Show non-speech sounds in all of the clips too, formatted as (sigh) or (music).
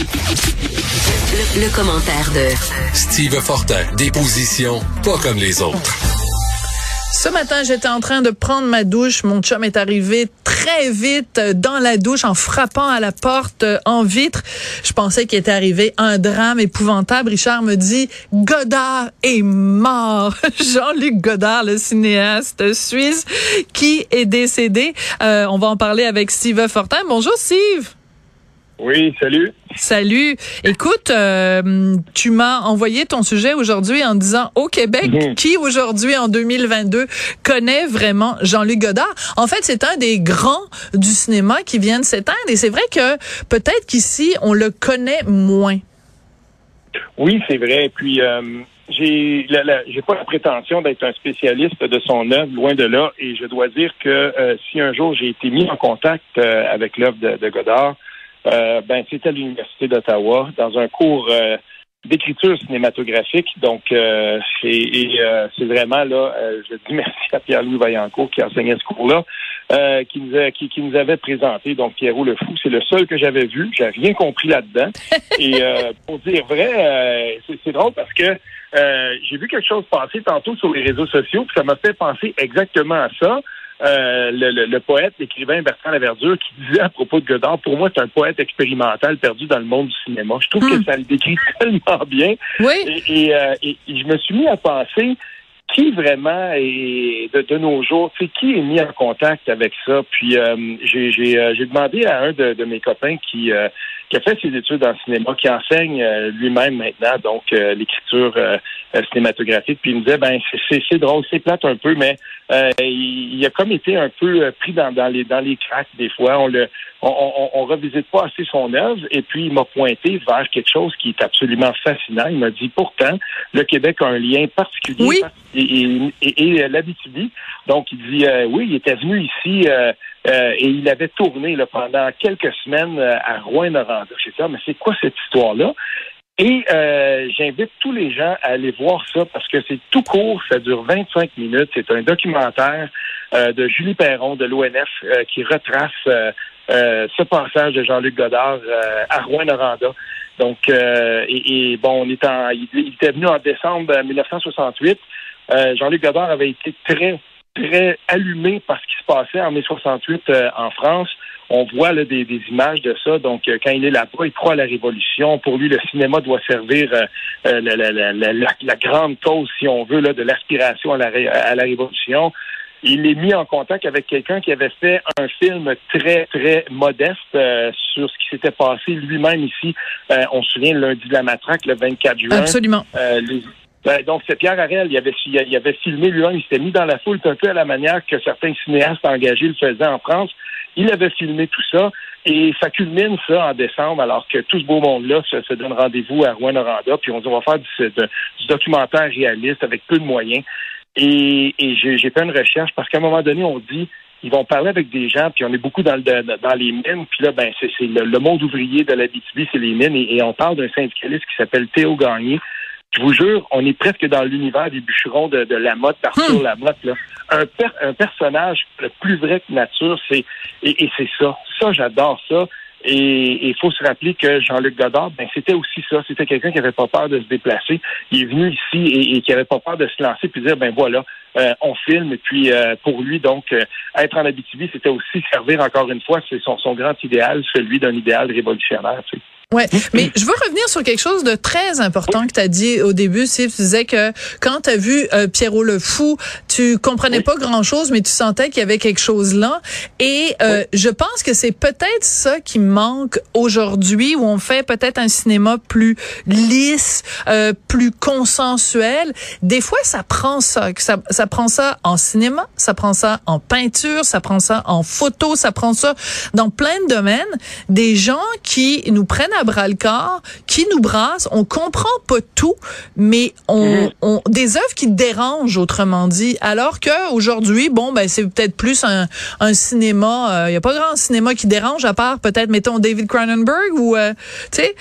Le, le commentaire de Steve Fortin, des positions pas comme les autres. Ce matin, j'étais en train de prendre ma douche. Mon chum est arrivé très vite dans la douche en frappant à la porte euh, en vitre. Je pensais qu'il était arrivé un drame épouvantable. Richard me dit, Godard est mort. (laughs) Jean-Luc Godard, le cinéaste suisse, qui est décédé. Euh, on va en parler avec Steve Fortin. Bonjour, Steve. Oui, salut. Salut. Écoute, euh, tu m'as envoyé ton sujet aujourd'hui en disant au Québec, qui aujourd'hui en 2022 connaît vraiment Jean-Luc Godard? En fait, c'est un des grands du cinéma qui vient de s'éteindre et c'est vrai que peut-être qu'ici on le connaît moins. Oui, c'est vrai. Puis euh, j'ai la- la- j'ai pas la prétention d'être un spécialiste de son œuvre, loin de là. Et je dois dire que euh, si un jour j'ai été mis en contact euh, avec l'œuvre de, de Godard, euh, ben c'était à l'université d'Ottawa dans un cours euh, d'écriture cinématographique. Donc, euh, et, et, c'est vraiment là, je dis merci à Pierre-Louis Vaillancourt qui enseignait ce cours-là, qui, nous a- qui, qui nous avait présenté. Donc, Pierrot le Fou, c'est le seul que j'avais vu. J'ai rien compris là-dedans. (laughs) et pour dire vrai, c'est, drôle parce que j'ai vu quelque chose passer tantôt sur les réseaux sociaux, puis ça m'a fait penser exactement à ça. Euh, le, le- le poète, l'écrivain Bertrand Laverdure, qui disait à propos de Godard, pour moi, c'est un poète expérimental perdu dans le monde du cinéma. Je trouve Hmm. que ça le décrit (laughs) tellement bien. Oui. Et, et, euh, et- et je me suis mis à penser qui vraiment est de, de nos jours, qui est mis en contact avec ça. Puis euh, j'ai j'ai, euh, demandé à un de, de mes copains qui, euh, qui a fait ses études en cinéma, qui enseigne euh, lui-même maintenant, donc euh, l'écriture euh, euh, cinématographique. Puis il me disait, ben c'est- drôle, c'est plate un peu, mais euh, il, il a comme été un peu euh, pris dans, dans les dans les cracks des fois. On le on, on, on revisite pas assez son œuvre et puis il m'a pointé vers quelque chose qui est absolument fascinant. Il m'a dit pourtant le Québec a un lien particulier Oui. et, et, et, et l'Abitibi. Donc il dit euh, oui, il était venu ici euh, et il avait tourné là, pendant quelques semaines euh, à Rouen-Noranda. J'ai dit ah, mais c'est quoi cette histoire-là? Et euh, j'invite tous les gens à aller voir ça parce que c'est tout court, ça dure 25 minutes. C'est un documentaire euh, de Julie Perron de l'ONF qui retrace ce passage de Jean-Luc Godard à Rouen-Noranda. Donc, et, et bon, on est en, il, était venu en décembre 1968. Euh, Jean-Luc Godard avait été très, très allumé par ce qui se passait en mai 68 euh, en France. On voit là, des, des images de ça. Donc, euh, quand il est là-bas, il croit à la révolution. Pour lui, le cinéma doit servir euh, euh, la, la, la, la, la grande cause, si on veut, là, de l'aspiration à à la révolution. Il est mis en contact avec quelqu'un qui avait fait un film très, très modeste euh, sur ce qui s'était passé lui-même ici. Euh, on se souvient, lundi de la matraque, le 24 juin. Absolument. Les- ben, donc, c'est Pierre Harel. Il avait, il avait filmé lui-même. Il s'était mis dans la foule un peu à la manière que certains cinéastes engagés le faisaient en France. Il avait filmé tout ça. Et ça culmine ça en décembre, alors que tout ce beau monde-là se, donne rendez-vous à Rouen-Noranda. Puis on dit, on va faire du, documentaire réaliste avec peu de moyens. Et, et j'ai fait une recherche parce qu'à un moment donné, on dit ils vont parler avec des gens, puis on est beaucoup dans, le, dans les mines, puis là, ben, c'est c'est le, le monde ouvrier de la BTB, c'est les mines, et, et on parle d'un syndicaliste qui s'appelle Théo Gagné. Je vous jure, on est presque dans l'univers des bûcherons de, de Lamotte, d'Arthur Hmm. Lamotte. Là. Un, per- un personnage le plus vrai que nature, c'est et, et c'est ça. Ça, j'adore ça. Et il faut se rappeler que Jean-Luc Godard, ben, c'était aussi ça. C'était quelqu'un qui avait pas peur de se déplacer. Il est venu ici et, et qui avait pas peur de se lancer puis dire, ben voilà, euh, on filme. Et puis euh, pour lui, donc, euh, être en Abitibi, c'était aussi servir encore une fois, c'est son, son grand idéal, celui d'un idéal révolutionnaire. Tu sais. Ouais, mais je veux revenir sur quelque chose de très important que tu as dit au début, Steve. Tu disais que quand tu as vu euh, Pierrot le Fou, tu comprenais Oui. pas grand-chose, mais tu sentais qu'il y avait quelque chose là. Et euh, je pense que c'est peut-être ça qui manque aujourd'hui, où on fait peut-être un cinéma plus lisse, euh, plus consensuel. Des fois, ça prend ça, que ça, ça prend ça en cinéma, ça prend ça en peinture, ça prend ça en photo, ça prend ça dans plein de domaines. Des gens qui nous prennent à bras le corps, qui nous brassent. On comprend pas tout, mais on, Mhm. on des œuvres qui dérangent, autrement dit. Alors que aujourd'hui, bon, ben c'est peut-être plus un, un cinéma. Il y a pas grand cinéma qui dérange à part peut-être, mettons David Cronenberg ou, euh, tu sais.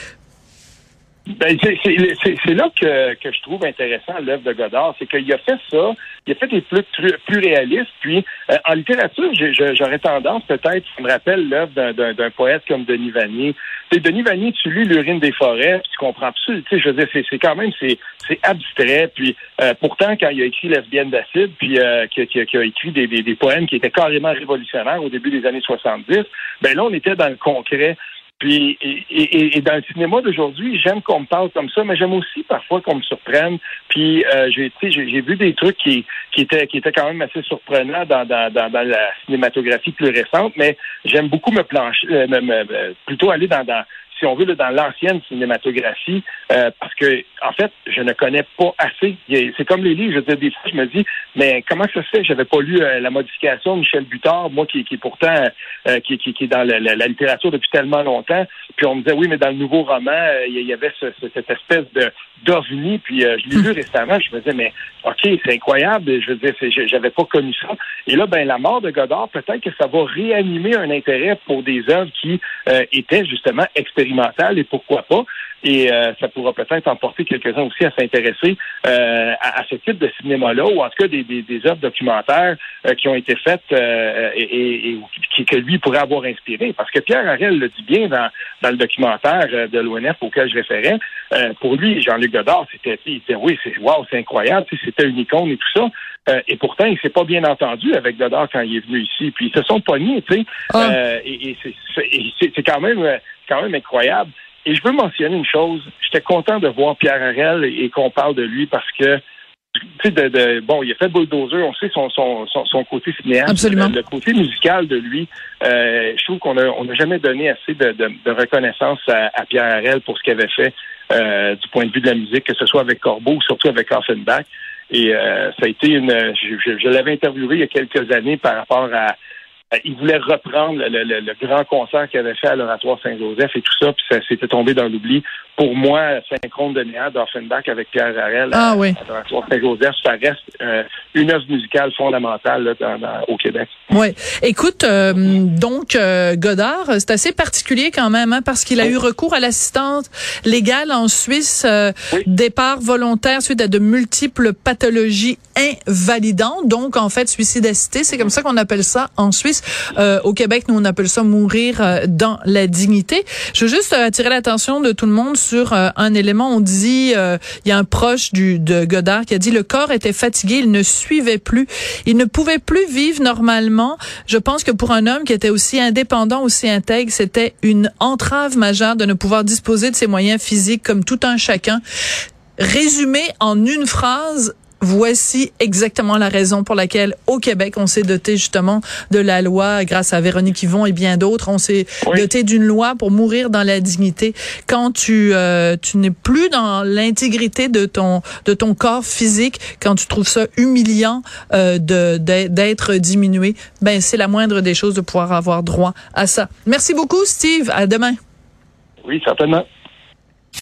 Ben, c'est là que, que je trouve intéressant l'œuvre de Godard, c'est qu'il a fait ça, il a fait des plus, plus réalistes, puis euh, en littérature, j'aurais tendance peut-être, ça me rappelle l'œuvre d'un poète comme Denis Vanier. C'est Denis Vanier, tu lis L'urine des forêts, puis tu comprends plus, tu sais, je veux dire, c'est quand même, c'est abstrait, puis euh, pourtant, quand il a écrit Lesbienne d'acide, puis euh, qui, qui, a écrit des, des, des, poèmes qui étaient carrément révolutionnaires au début des années 70, ben là, on était dans le concret. Puis, et, et, dans le cinéma d'aujourd'hui, j'aime qu'on me parle comme ça, mais j'aime aussi parfois qu'on me surprenne. Puis, euh, j'ai, j'ai vu des trucs qui, qui étaient, qui étaient quand même assez surprenants dans, dans, dans, la cinématographie plus récente, mais j'aime beaucoup me plancher, euh, plutôt aller dans, dans si on veut, dans l'ancienne cinématographie, euh, parce que, en fait, je ne connais pas assez. C'est comme les livres, je dis des fois, je me dis, mais comment ça se fait? J'avais pas lu euh, la modification de Michel Butard, moi qui, est pourtant euh, qui, est dans la, la, littérature depuis tellement longtemps, puis on me disait, oui, mais dans le nouveau roman, il y avait cette espèce de d'ovni, puis je l'ai lu récemment, je me disais, mais OK, c'est incroyable, je veux dire, j'avais pas connu ça. Et là, ben la mort de Godard, peut-être que ça va réanimer un intérêt pour des œuvres qui étaient justement expérimentales et pourquoi pas. Et euh, ça pourra peut-être emporter quelques-uns aussi à s'intéresser euh, à, ce type de cinéma-là, ou en tout cas des, des, œuvres documentaires euh, qui ont été faites et, qui, que lui pourrait avoir inspiré. Parce que Pierre Harel le dit bien dans, dans le documentaire de l'ONF auquel je référais. pour lui, Jean-Luc Godard, c'était, il disait oui, c'est wow, c'est incroyable, c'était une icône et tout ça. et pourtant, il s'est pas bien entendu avec Godard quand il est venu ici. Puis ils se sont pognés, tu sais. Ah. et, c'est quand même quand même incroyable. Et je veux mentionner une chose. J'étais content de voir Pierre Harel et, qu'on parle de lui parce que tu sais, bon, il a fait Bulldozer, on sait son, son, son, côté cinéaste. Absolument. Le, côté musical de lui, euh, je trouve qu'on n'a on a jamais donné assez de, de, reconnaissance à, Pierre Harel pour ce qu'il avait fait euh, du point de vue de la musique, que ce soit avec Corbeau ou surtout avec Offenbach. Et euh, ça a été une... Je, je l'avais interviewé il y a quelques années par rapport à euh, il voulait reprendre le, grand concert qu'il avait fait à l'Oratoire Saint-Joseph et tout ça, puis ça s'était tombé dans l'oubli. Pour moi, Synchrone de Néa d'Offenbach avec Pierre Harel ah, oui. à l'Oratoire Saint-Joseph, ça reste euh, une œuvre musicale fondamentale au Québec. Oui. Écoute, euh, donc Godard, c'est assez particulier quand même, hein, parce qu'il a eu recours à l'assistance légale en Suisse, départ volontaire suite à de multiples pathologies invalidantes, donc en fait suicide assisté, c'est comme ça qu'on appelle ça en Suisse. Euh, au Québec, nous, on appelle ça mourir euh, dans la dignité. Je veux juste euh, attirer l'attention de tout le monde sur un élément. On dit, il y a un proche du, de Godard qui a dit, le corps était fatigué, il ne suivait plus, il ne pouvait plus vivre normalement. Je pense que pour un homme qui était aussi indépendant, aussi intègre, c'était une entrave majeure de ne pouvoir disposer de ses moyens physiques comme tout un chacun. Résumé en une phrase, Voici exactement la raison pour laquelle au Québec, on s'est doté justement de la loi grâce à Véronique Yvon et bien d'autres. On s'est doté d'une loi pour mourir dans la dignité. Quand tu euh, tu n'es plus dans l'intégrité de ton de ton corps physique, quand tu trouves ça humiliant euh, de d'être diminué, ben c'est la moindre des choses de pouvoir avoir droit à ça. Merci beaucoup, Steve. À demain. Oui, certainement.